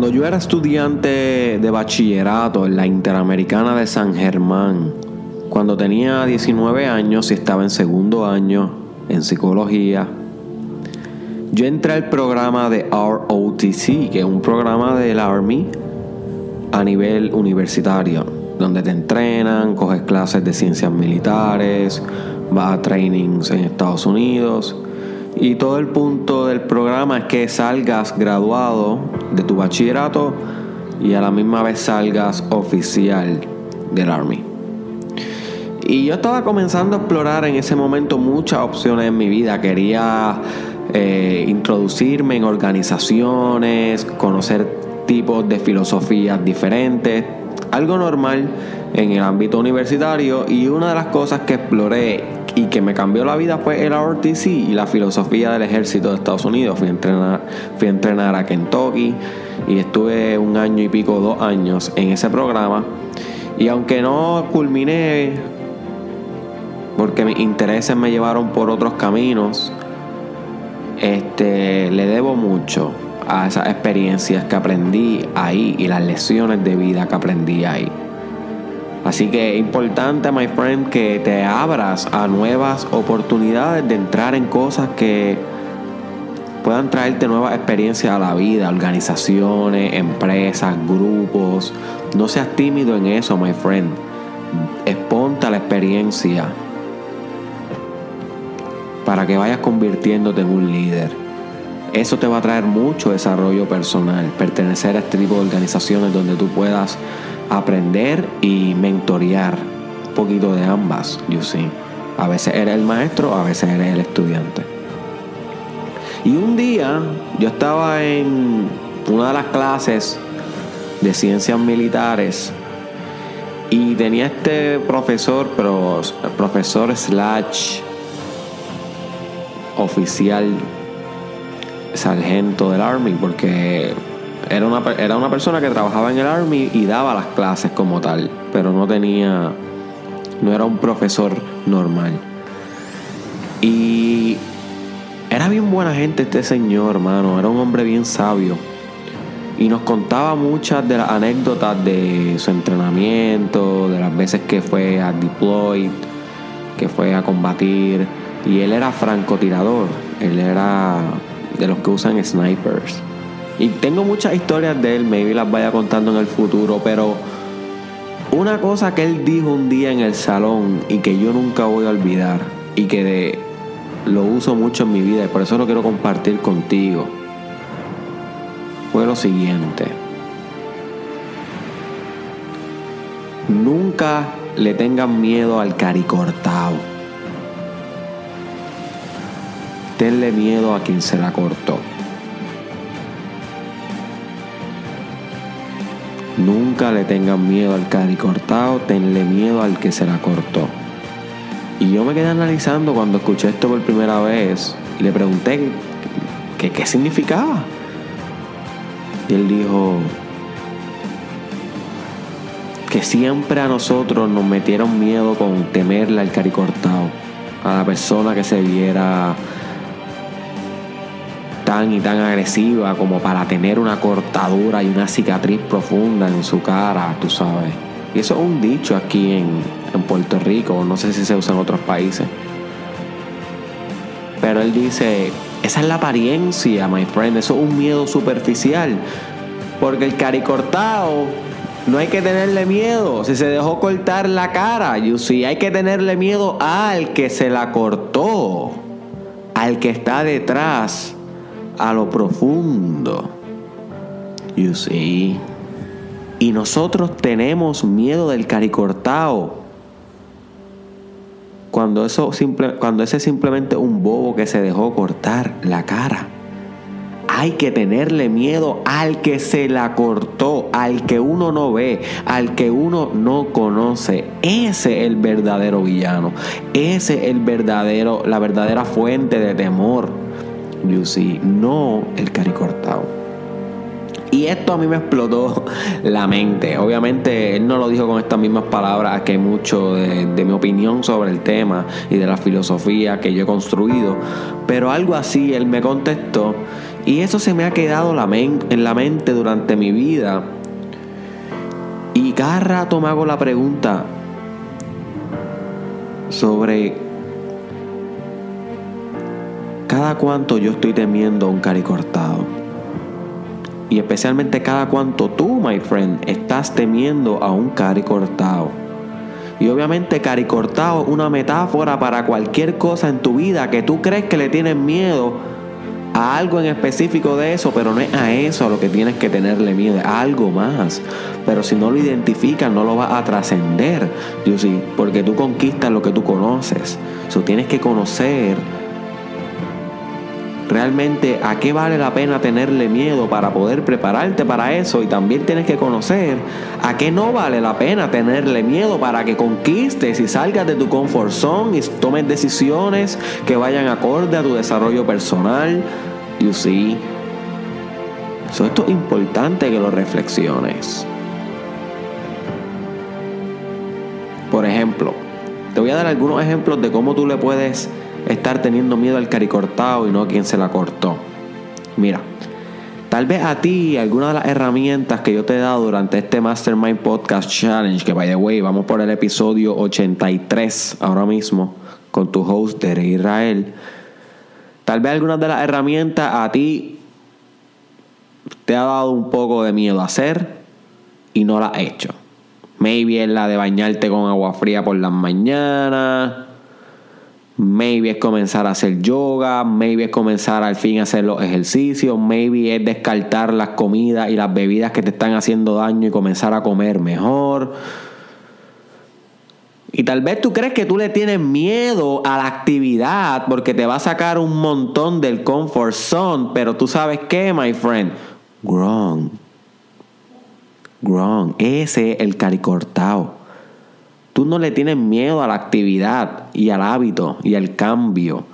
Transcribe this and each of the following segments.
Cuando yo era estudiante de bachillerato en la Interamericana de San Germán, cuando tenía 19 años y estaba en segundo año en psicología, yo entré al programa de ROTC, que es un programa del Army a nivel universitario, donde te entrenan, coges clases de ciencias militares, vas a trainings en Estados Unidos. Y todo el punto del programa es que salgas graduado de tu bachillerato y a la misma vez salgas oficial del Army. Y yo estaba comenzando a explorar en ese momento muchas opciones en mi vida. Quería eh, introducirme en organizaciones, conocer tipos de filosofías diferentes, algo normal en el ámbito universitario y una de las cosas que exploré y que me cambió la vida fue el RTC y la filosofía del ejército de Estados Unidos. Fui a entrenar, fui a, entrenar a Kentucky y estuve un año y pico, dos años en ese programa. Y aunque no culminé porque mis intereses me llevaron por otros caminos, este, le debo mucho a esas experiencias que aprendí ahí y las lecciones de vida que aprendí ahí. Así que es importante, my friend, que te abras a nuevas oportunidades de entrar en cosas que puedan traerte nuevas experiencias a la vida, organizaciones, empresas, grupos. No seas tímido en eso, my friend. Exponte a la experiencia para que vayas convirtiéndote en un líder. Eso te va a traer mucho desarrollo personal, pertenecer a este tipo de organizaciones donde tú puedas aprender y mentorear un poquito de ambas, you see. A veces eres el maestro, a veces eres el estudiante. Y un día yo estaba en una de las clases de ciencias militares y tenía este profesor, pero profesor slash oficial sargento del Army, porque era una, era una persona que trabajaba en el Army y daba las clases como tal, pero no tenía, no era un profesor normal. Y era bien buena gente este señor, hermano, era un hombre bien sabio. Y nos contaba muchas de las anécdotas de su entrenamiento, de las veces que fue a deploy, que fue a combatir. Y él era francotirador, él era de los que usan snipers. Y tengo muchas historias de él, maybe las vaya contando en el futuro, pero una cosa que él dijo un día en el salón y que yo nunca voy a olvidar y que lo uso mucho en mi vida y por eso lo quiero compartir contigo fue lo siguiente. Nunca le tengan miedo al caricortado. tenle miedo a quien se la cortó. Nunca le tengan miedo al cari cortado, tenle miedo al que se la cortó. Y yo me quedé analizando cuando escuché esto por primera vez le pregunté qué, qué significaba. Y él dijo que siempre a nosotros nos metieron miedo con temerle al cari cortado, a la persona que se viera y tan agresiva como para tener una cortadura y una cicatriz profunda en su cara, tú sabes. Y eso es un dicho aquí en, en Puerto Rico, no sé si se usa en otros países. Pero él dice, esa es la apariencia, my friend, eso es un miedo superficial. Porque el caricortado no hay que tenerle miedo. Si se dejó cortar la cara, you see, hay que tenerle miedo al que se la cortó, al que está detrás a lo profundo. You see. Y nosotros tenemos miedo del caricortao. Cuando, eso simple, cuando ese es simplemente un bobo que se dejó cortar la cara. Hay que tenerle miedo al que se la cortó, al que uno no ve, al que uno no conoce. Ese es el verdadero villano. Ese es el verdadero, la verdadera fuente de temor see, no el caricortado. Y esto a mí me explotó la mente. Obviamente él no lo dijo con estas mismas palabras, que mucho de, mi opinión sobre el tema y de la filosofía que yo he construido. Pero algo así él me contestó. Y eso se me ha quedado en la mente durante mi vida. Y cada rato me hago la pregunta sobre cada cuánto yo estoy temiendo un cari cortado. Y especialmente cada cuánto tú, my friend, estás temiendo a un cari cortado. Y obviamente cari cortado es una metáfora para cualquier cosa en tu vida que tú crees que le tienes miedo a algo en específico de eso, pero no es a eso a lo que tienes que tenerle miedo, es a algo más. Pero si no lo identificas, no lo vas a trascender, porque tú conquistas lo que tú conoces. Eso tienes que conocer realmente a qué vale la pena tenerle miedo para poder prepararte para eso y también tienes que conocer a qué no vale la pena tenerle miedo para que conquistes y salgas de tu confort zone y tomes decisiones que vayan acorde a tu desarrollo personal. You see. So, esto es importante que lo reflexiones. Por ejemplo, te voy a dar algunos ejemplos de cómo tú le puedes estar teniendo miedo al caricortado y no a quien se la cortó. Mira, tal vez a ti alguna de las herramientas que yo te he dado durante este Mastermind Podcast Challenge, que by the way, vamos por el episodio 83 ahora mismo con tu host Israel. Tal vez algunas de las herramientas a ti te ha dado un poco de miedo a hacer y no la has hecho. Maybe es la de bañarte con agua fría por las mañanas Maybe es comenzar a hacer yoga, maybe es comenzar al fin a hacer los ejercicios, maybe es descartar las comidas y las bebidas que te están haciendo daño y comenzar a comer mejor. Y tal vez tú crees que tú le tienes miedo a la actividad porque te va a sacar un montón del comfort zone, pero tú sabes qué, my friend, wrong. Wrong. Ese es el caricortao. Tú no le tienes miedo a la actividad y al hábito y al cambio.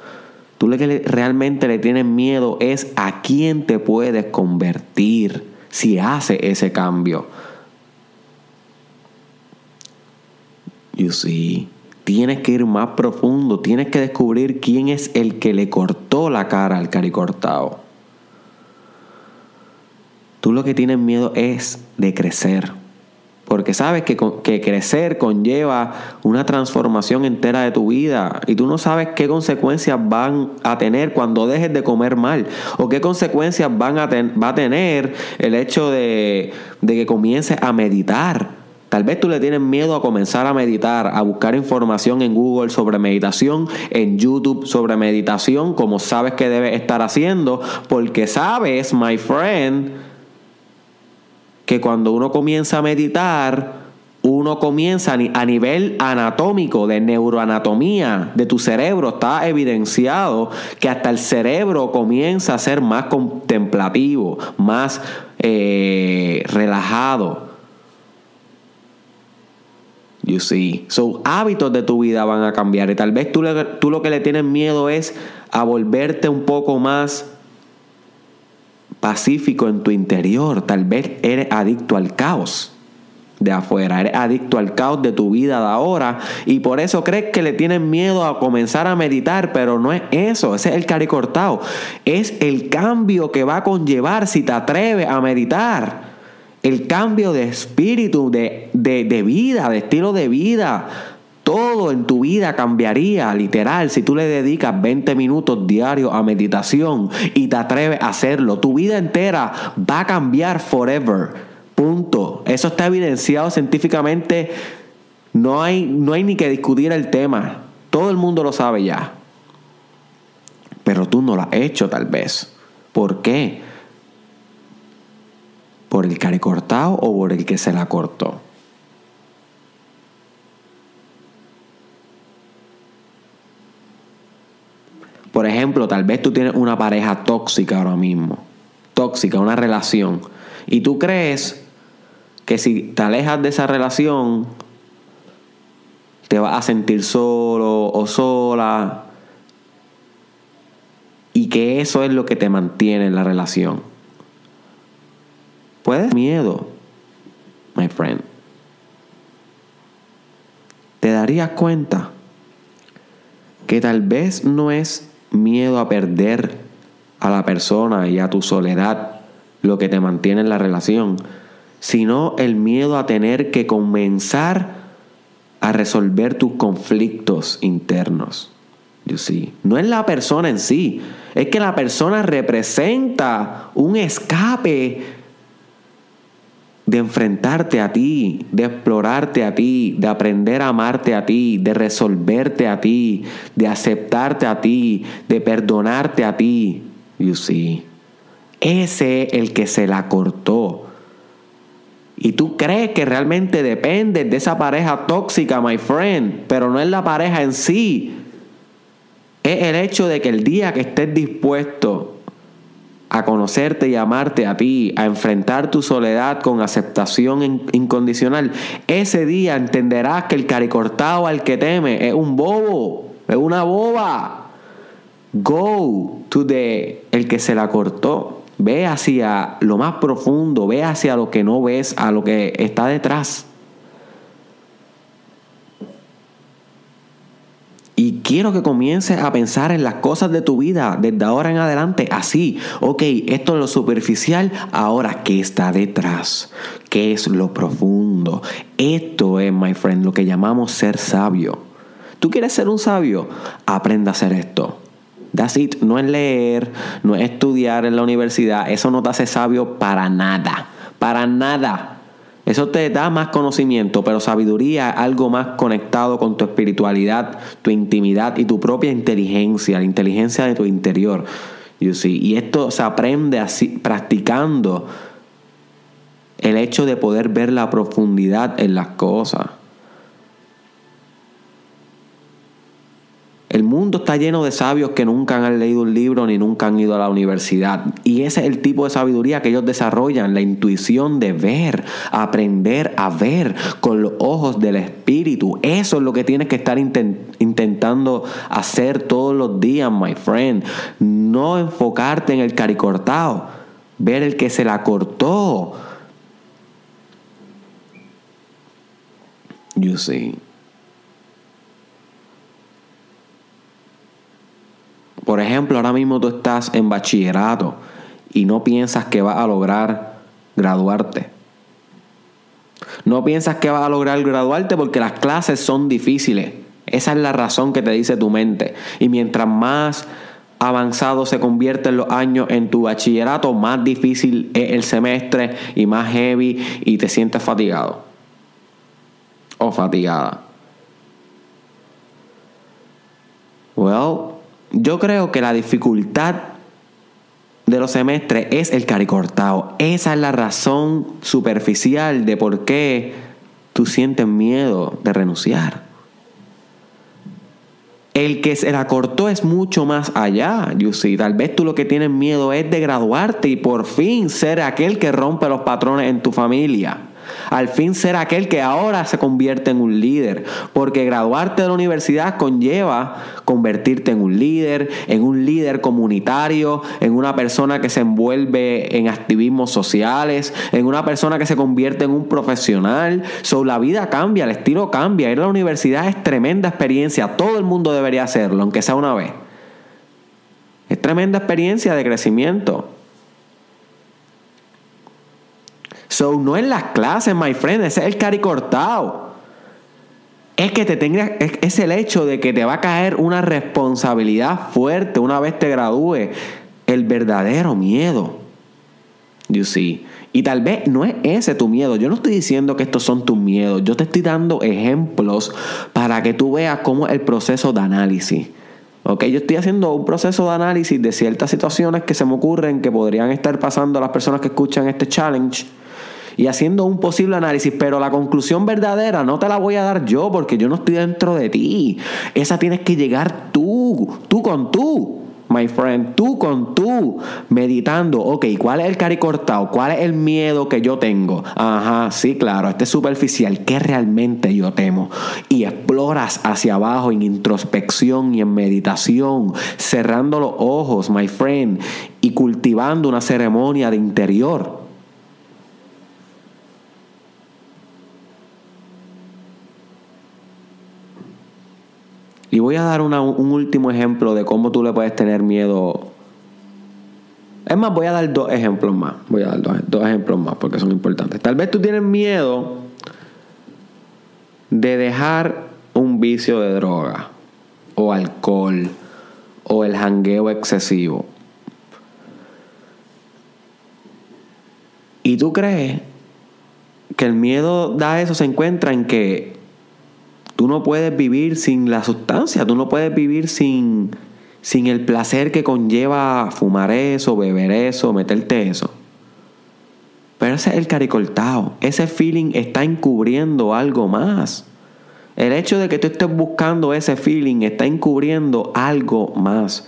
Tú lo que realmente le tienes miedo es a quién te puedes convertir si hace ese cambio. You see, tienes que ir más profundo, tienes que descubrir quién es el que le cortó la cara al caricortado. Tú lo que tienes miedo es de crecer porque sabes que, que, crecer conlleva una transformación entera de tu vida y tú no sabes qué consecuencias van a tener cuando dejes de comer mal o qué consecuencias van a va a tener el hecho de, de que comiences a meditar. Tal vez tú le tienes miedo a comenzar a meditar, a buscar información en Google sobre meditación, en YouTube sobre meditación, como sabes que debes estar haciendo, porque sabes, my friend, que cuando uno comienza a meditar, uno comienza a nivel anatómico, de neuroanatomía de tu cerebro, está evidenciado que hasta el cerebro comienza a ser más contemplativo, más eh, relajado. You see. So, hábitos de tu vida van a cambiar. Y tal vez tú, tú lo que le tienes miedo es a volverte un poco más pacífico en tu interior. Tal vez eres adicto al caos de afuera, eres adicto al caos de tu vida de ahora y por eso crees que le tienes miedo a comenzar a meditar, pero no es eso, ese es el cari cortado, es el cambio que va a conllevar si te atreves a meditar, el cambio de espíritu, de, de, de vida, de estilo de vida, todo en tu vida cambiaría, literal, si tú le dedicas 20 minutos diarios a meditación y te atreves a hacerlo. Tu vida entera va a cambiar forever. Punto. Eso está evidenciado científicamente. No hay, no hay ni que discutir el tema. Todo el mundo lo sabe ya. Pero tú no lo has hecho tal vez. ¿Por qué? ¿Por el care cortado o por el que se la cortó? Por ejemplo, tal vez tú tienes una pareja tóxica ahora mismo. Tóxica, una relación. Y tú crees que si te alejas de esa relación, te vas a sentir solo o sola. Y que eso es lo que te mantiene en la relación. Puedes miedo, my friend. Te darías cuenta que tal vez no es miedo a perder a la persona y a tu soledad lo que te mantiene en la relación, sino el miedo a tener que comenzar a resolver tus conflictos internos. You see. No es la persona en sí, es que la persona representa un escape de enfrentarte a ti, de explorarte a ti, de aprender a amarte a ti, de resolverte a ti, de aceptarte a ti, de perdonarte a ti. You see. Ese es el que se la cortó. Y tú crees que realmente depende de esa pareja tóxica, my friend, pero no es la pareja en sí. Es el hecho de que el día que estés dispuesto a conocerte y amarte a ti, a enfrentar tu soledad con aceptación incondicional, ese día entenderás que el caricortado al que teme es un bobo, es una boba. Go to the el que se la cortó. Ve hacia lo más profundo, ve hacia lo que no ves, a lo que está detrás. Y quiero que comiences a pensar en las cosas de tu vida desde ahora en adelante así. Ok, esto es lo superficial, ahora ¿qué está detrás? ¿Qué es lo profundo? Esto es, my friend, lo que llamamos ser sabio. ¿Tú quieres ser un sabio? Aprenda a hacer esto. That's it. No es leer, no es estudiar en la universidad. Eso no te hace sabio para nada. Para nada. Eso te da más conocimiento, pero sabiduría es algo más conectado con tu espiritualidad, tu intimidad y tu propia inteligencia, la inteligencia de tu interior. You see. Y esto se aprende así, practicando el hecho de poder ver la profundidad en las cosas. Mundo está lleno de sabios que nunca han leído un libro ni nunca han ido a la universidad. Y ese es el tipo de sabiduría que ellos desarrollan, la intuición de ver, aprender a ver con los ojos del espíritu. Eso es lo que tienes que estar intentando hacer todos los días, my friend. No enfocarte en el caricortado, ver el que se la cortó. You see. Por ejemplo, ahora mismo tú estás en bachillerato y no piensas que vas a lograr graduarte. No piensas que vas a lograr graduarte porque las clases son difíciles. Esa es la razón que te dice tu mente. Y mientras más avanzado se convierten los años en tu bachillerato, más difícil es el semestre y más heavy y te sientes fatigado o fatigada. Well, yo creo que la dificultad de los semestres es el caricortado. Esa es la razón superficial de por qué tú sientes miedo de renunciar. El que se la cortó es mucho más allá, you Tal vez tú lo que tienes miedo es de graduarte y por fin ser aquel que rompe los patrones en tu familia. Al fin ser aquel que ahora se convierte en un líder. Porque graduarte de la universidad conlleva convertirte en un líder, en un líder comunitario, en una persona que se envuelve en activismos sociales, en una persona que se convierte en un profesional. La vida cambia, el estilo cambia. Ir a la universidad es tremenda experiencia. Todo el mundo debería hacerlo, aunque sea una vez. Es tremenda experiencia de crecimiento. So, no en las clases, my friend, ese es el cari cortado. Es que te tenga, es, el hecho de que te va a caer una responsabilidad fuerte una vez te gradúes. El verdadero miedo. You see. Y tal vez no es ese tu miedo. Yo no estoy diciendo que estos son tus miedos. Yo te estoy dando ejemplos para que tú veas cómo es el proceso de análisis. Ok, yo estoy haciendo un proceso de análisis de ciertas situaciones que se me ocurren que podrían estar pasando a las personas que escuchan este challenge y haciendo un posible análisis, pero la conclusión verdadera no te la voy a dar yo porque yo no estoy dentro de ti. Esa tienes que llegar tú, tú con tú. My friend, tú con tú, meditando, ok, ¿cuál es el cari cortado? ¿Cuál es el miedo que yo tengo? Ajá, sí, claro, este es superficial, ¿qué realmente yo temo? Y exploras hacia abajo en introspección y en meditación, cerrando los ojos, my friend, y cultivando una ceremonia de interior Y voy a dar un último ejemplo de cómo tú le puedes tener miedo Es más, voy a dar dos ejemplos más. Voy a dar dos, dos ejemplos más porque son importantes. Tal vez tú tienes miedo de dejar un vicio de droga o alcohol o el jangueo excesivo. Y tú crees que el miedo da eso se encuentra en que tú no puedes vivir sin la sustancia, tú no puedes vivir sin, sin el placer que conlleva fumar eso, beber eso, meterte eso. Pero ese es el caricoltado. Ese feeling está encubriendo algo más. El hecho de que tú estés buscando ese feeling está encubriendo algo más.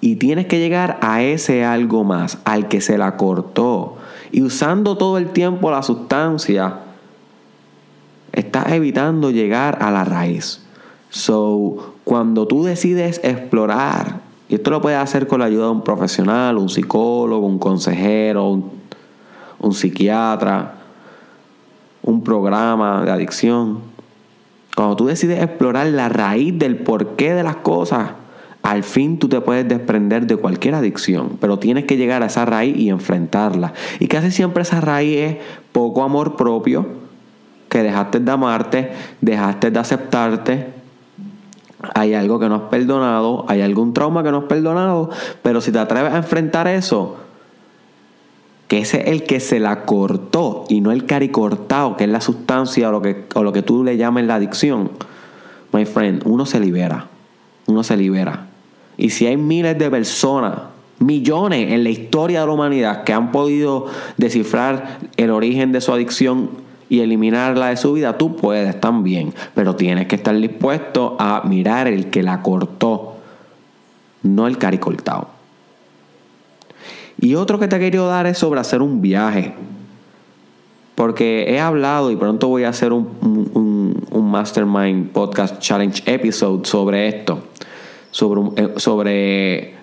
Y tienes que llegar a ese algo más, al que se la cortó. Y usando todo el tiempo la sustancia, estás evitando llegar a la raíz. So, cuando tú decides explorar, y esto lo puedes hacer con la ayuda de un profesional, un psicólogo, un consejero, un, un psiquiatra, un programa de adicción. Cuando tú decides explorar la raíz del porqué de las cosas, al fin tú te puedes desprender de cualquier adicción, pero tienes que llegar a esa raíz y enfrentarla. Y casi siempre esa raíz es poco amor propio, que dejaste de amarte, dejaste de aceptarte. Hay algo que no has perdonado, hay algún trauma que no has perdonado, pero si te atreves a enfrentar eso, que ese es el que se la cortó y no el caricortado, que es la sustancia o lo que, o lo que tú le llamas la adicción, my friend, uno se libera, uno se libera. Y si hay miles de personas, millones en la historia de la humanidad que han podido descifrar el origen de su adicción y eliminarla de su vida, tú puedes también. Pero tienes que estar dispuesto a mirar el que la cortó, no el caricortado. Y otro que te querido dar es sobre hacer un viaje. Porque he hablado y pronto voy a hacer un, un, Mastermind Podcast Challenge episode sobre esto sobre eh, sobre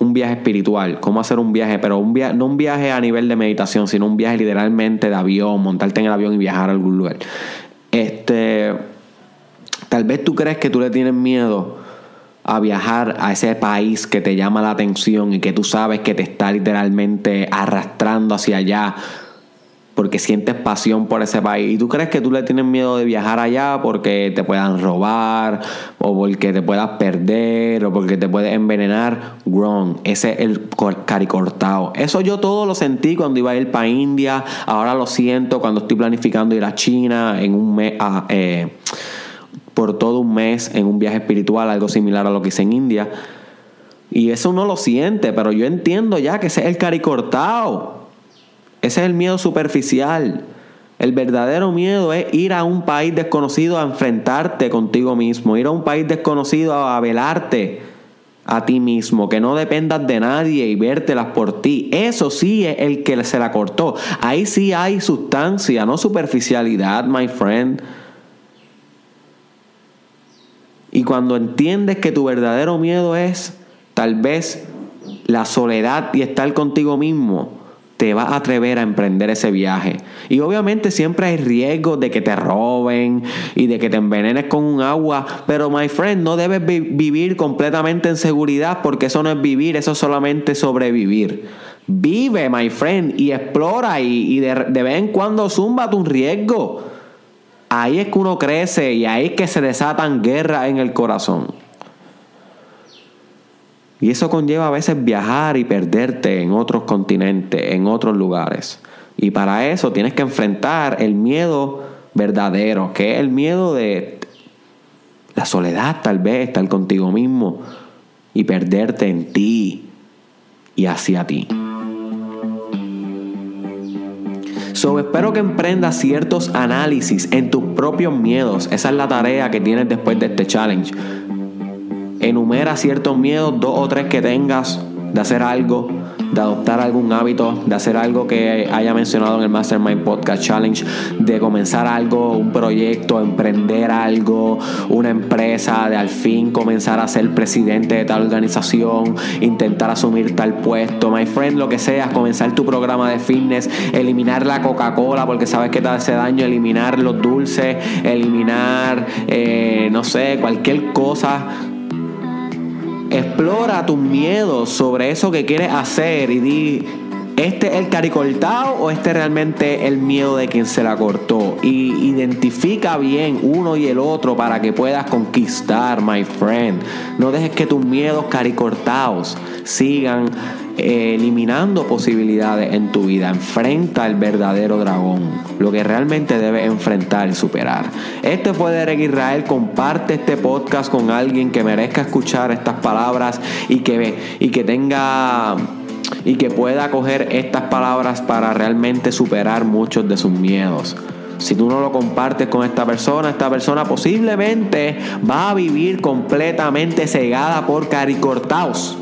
un viaje espiritual, cómo hacer un viaje, pero un viaje, no un viaje a nivel de meditación, sino un viaje literalmente de avión, montarte en el avión y viajar a algún lugar. Este, tal vez tú crees que tú le tienes miedo a viajar a ese país que te llama la atención y que tú sabes que te está literalmente arrastrando hacia allá porque sientes pasión por ese país. Y tú crees que tú le tienes miedo de viajar allá porque te puedan robar, o porque te puedas perder, o porque te puedes envenenar. Wrong. Ese es el caricortado. Eso yo todo lo sentí cuando iba a ir para India. Ahora lo siento cuando estoy planificando ir a China en un mes. Ah, eh, por todo un mes en un viaje espiritual, algo similar a lo que hice en India. Y eso uno lo siente, pero yo entiendo ya que ese es el caricortado. Ese es el miedo superficial. El verdadero miedo es ir a un país desconocido a enfrentarte contigo mismo, ir a un país desconocido a velarte a ti mismo, que no dependas de nadie y vértelas por ti. Eso sí es el que se la cortó. Ahí sí hay sustancia, no superficialidad, my friend. Y cuando entiendes que tu verdadero miedo es tal vez la soledad y estar contigo mismo, te vas a atrever a emprender ese viaje. Y obviamente siempre hay riesgo de que te roben y de que te envenenes con un agua, pero my friend, no debes vivir completamente en seguridad porque eso no es vivir, eso es solamente sobrevivir. Vive, my friend, y explora y, de, de vez en cuando zumba un riesgo. Ahí es que uno crece y ahí es que se desatan guerras en el corazón. Y eso conlleva a veces viajar y perderte en otros continentes, en otros lugares. Y para eso tienes que enfrentar el miedo verdadero, que es el miedo de la soledad tal vez, estar contigo mismo y perderte en ti y hacia ti. So, espero que emprendas ciertos análisis en tus propios miedos. Esa es la tarea que tienes después de este challenge enumera ciertos miedos, dos o tres que tengas de hacer algo, de adoptar algún hábito, de hacer algo que haya mencionado en el Mastermind Podcast Challenge, de comenzar algo, un proyecto, emprender algo, una empresa, de al fin comenzar a ser presidente de tal organización, intentar asumir tal puesto, my friend, lo que sea, comenzar tu programa de fitness, eliminar la Coca-Cola porque sabes que te hace daño, eliminar los dulces, eliminar, eh, no sé, cualquier cosa Explora tus miedos sobre eso que quieres hacer y di, ¿este es el caricortado o este es realmente el miedo de quien se la cortó? Y identifica bien uno y el otro para que puedas conquistar, my friend. No dejes que tus miedos caricortados sigan eliminando posibilidades en tu vida. Enfrenta el verdadero dragón, lo que realmente debes enfrentar y superar. Este fue Derek Israel. Comparte este podcast con alguien que merezca escuchar estas palabras y que, y que tenga y que pueda coger estas palabras para realmente superar muchos de sus miedos. Si tú no lo compartes con esta persona, esta persona posiblemente va a vivir completamente cegada por caricortaos.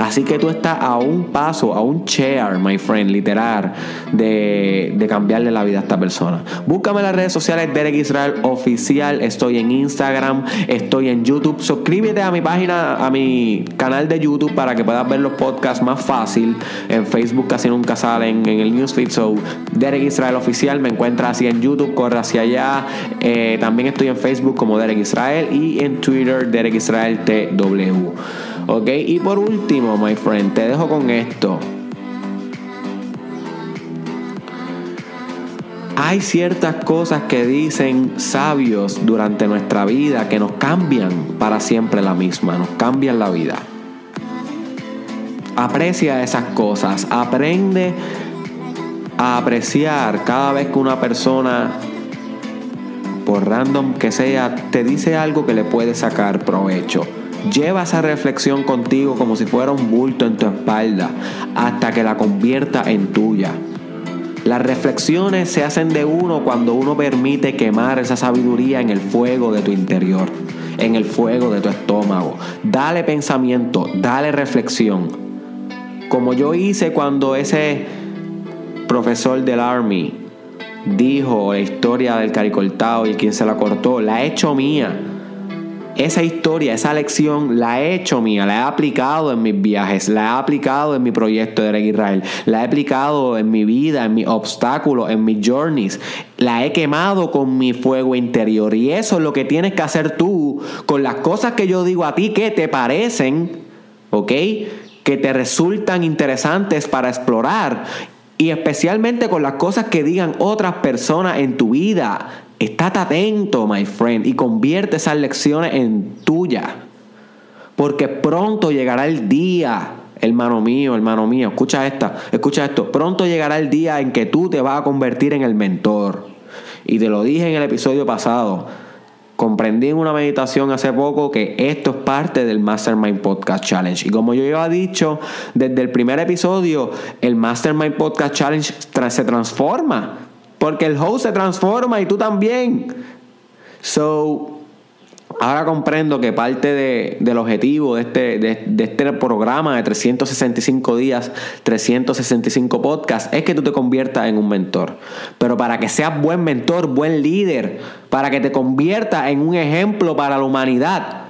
Así que tú estás a un paso, a un chair, my friend, literal, de, cambiarle la vida a esta persona. Búscame en las redes sociales Derek Israel Oficial. Estoy en Instagram, estoy en YouTube. Suscríbete a mi página, a mi canal de YouTube para que puedas ver los podcasts más fácil. En Facebook casi nunca salen en el newsfeed. So, Derek Israel Oficial me encuentra así en YouTube, corre hacia allá. Eh, también estoy en Facebook como Derek Israel y en Twitter Derek Israel TW. ¿Ok? Y por último, my friend, te dejo con esto. Hay ciertas cosas que dicen sabios durante nuestra vida que nos cambian para siempre la misma, nos cambian la vida. Aprecia esas cosas, aprende a apreciar cada vez que una persona, por random que sea, te dice algo que le puede sacar provecho. Lleva esa reflexión contigo como si fuera un bulto en tu espalda hasta que la convierta en tuya. Las reflexiones se hacen de uno cuando uno permite quemar esa sabiduría en el fuego de tu interior, en el fuego de tu estómago. Dale pensamiento, dale reflexión. Como yo hice cuando ese profesor del Army dijo la historia del caricortado y quien se la cortó, la he hecho mía esa historia, esa lección la he hecho mía, la he aplicado en mis viajes, la he aplicado en mi proyecto de Derek Israel, la he aplicado en mi vida, en mis obstáculos, en mis journeys, la he quemado con mi fuego interior. Y eso es lo que tienes que hacer tú con las cosas que yo digo a ti que te parecen, ¿ok? Que te resultan interesantes para explorar. Y especialmente con las cosas que digan otras personas en tu vida Estate atento, my friend, y convierte esas lecciones en tuya. Porque pronto llegará el día, hermano mío, hermano mío, escucha esta, escucha esto. Pronto llegará el día en que tú te vas a convertir en el mentor. Y te lo dije en el episodio pasado. Comprendí en una meditación hace poco que esto es parte del Mastermind Podcast Challenge. Y como yo ya he dicho desde el primer episodio, el Mastermind Podcast Challenge se transforma porque el host se transforma y tú también. So, ahora comprendo que parte del objetivo de este, de, este programa de 365 días, 365 podcasts, es que tú te conviertas en un mentor. Pero para que seas buen mentor, buen líder, para que te conviertas en un ejemplo para la humanidad,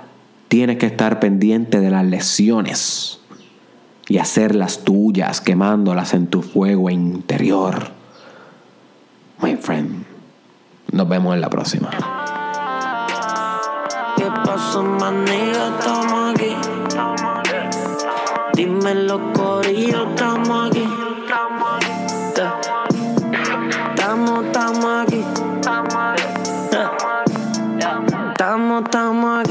tienes que estar pendiente de las lecciones y hacerlas tuyas, quemándolas en tu fuego interior my friend. Nos vemos en la próxima. ¿Qué pasó? Estamos aquí. Dime los corillos, estamos aquí.